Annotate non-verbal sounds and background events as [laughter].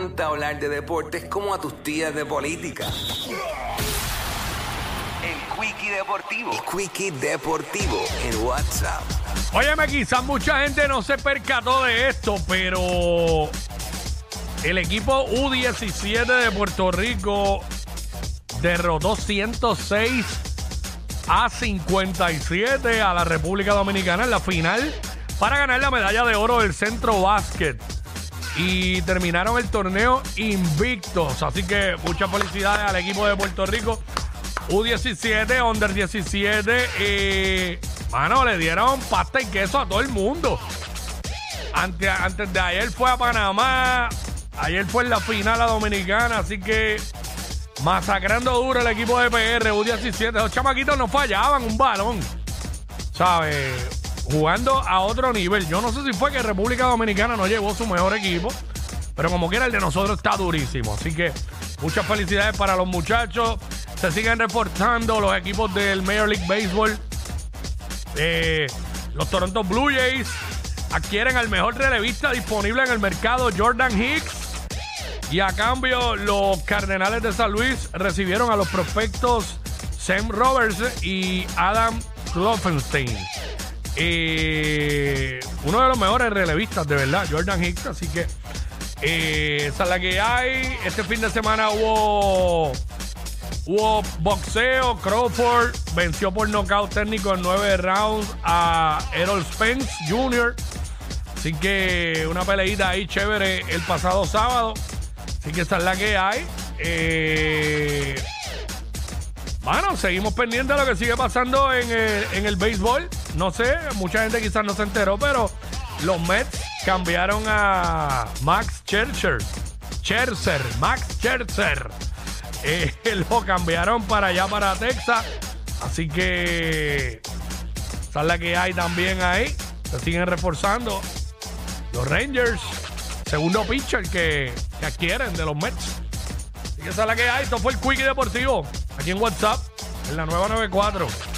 encanta hablar de deportes como a tus tías de política. El Quickie Deportivo. El Quickie Deportivo en WhatsApp. Óyeme, quizás mucha gente no se percató de esto, pero el equipo U17 de Puerto Rico derrotó 106 a 57 a la República Dominicana en la final para ganar la medalla de oro del centro básquet. Y terminaron el torneo invictos. Así que muchas felicidades al equipo de Puerto Rico. U17, Under 17. Y, mano, le dieron pasta y queso a todo el mundo. Antes, antes de ayer fue a Panamá. Ayer fue en la final a Dominicana. Así que masacrando duro el equipo de PR, U17. Los chamaquitos no fallaban un balón. ¿Sabes? Jugando a otro nivel. Yo no sé si fue que República Dominicana no llevó su mejor equipo. Pero como quiera, el de nosotros está durísimo. Así que muchas felicidades para los muchachos. Se siguen reportando los equipos del Major League Baseball. Eh, los Toronto Blue Jays adquieren al mejor relevista disponible en el mercado, Jordan Hicks. Y a cambio, los Cardenales de San Luis recibieron a los prospectos Sam Roberts y Adam Kloffenstein. Eh, uno de los mejores relevistas, de verdad, Jordan Hicks. Así que eh, esa es la que hay. Este fin de semana hubo, hubo boxeo. Crawford venció por nocaut técnico en nueve rounds a Errol Spence Jr. Así que una peleita ahí chévere el pasado sábado. Así que esa es la que hay. Eh, bueno, seguimos pendientes de lo que sigue pasando en el, en el béisbol. No sé, mucha gente quizás no se enteró, pero los Mets cambiaron a Max Scherzer. Scherzer, Max Scherzer. Eh, [laughs] lo cambiaron para allá, para Texas. Así que esa es la que hay también ahí. Se siguen reforzando. Los Rangers, segundo pitcher que, que adquieren de los Mets. Así que esa es la que hay. Esto fue el Quickie Deportivo. Aquí en WhatsApp, en la nueva 94.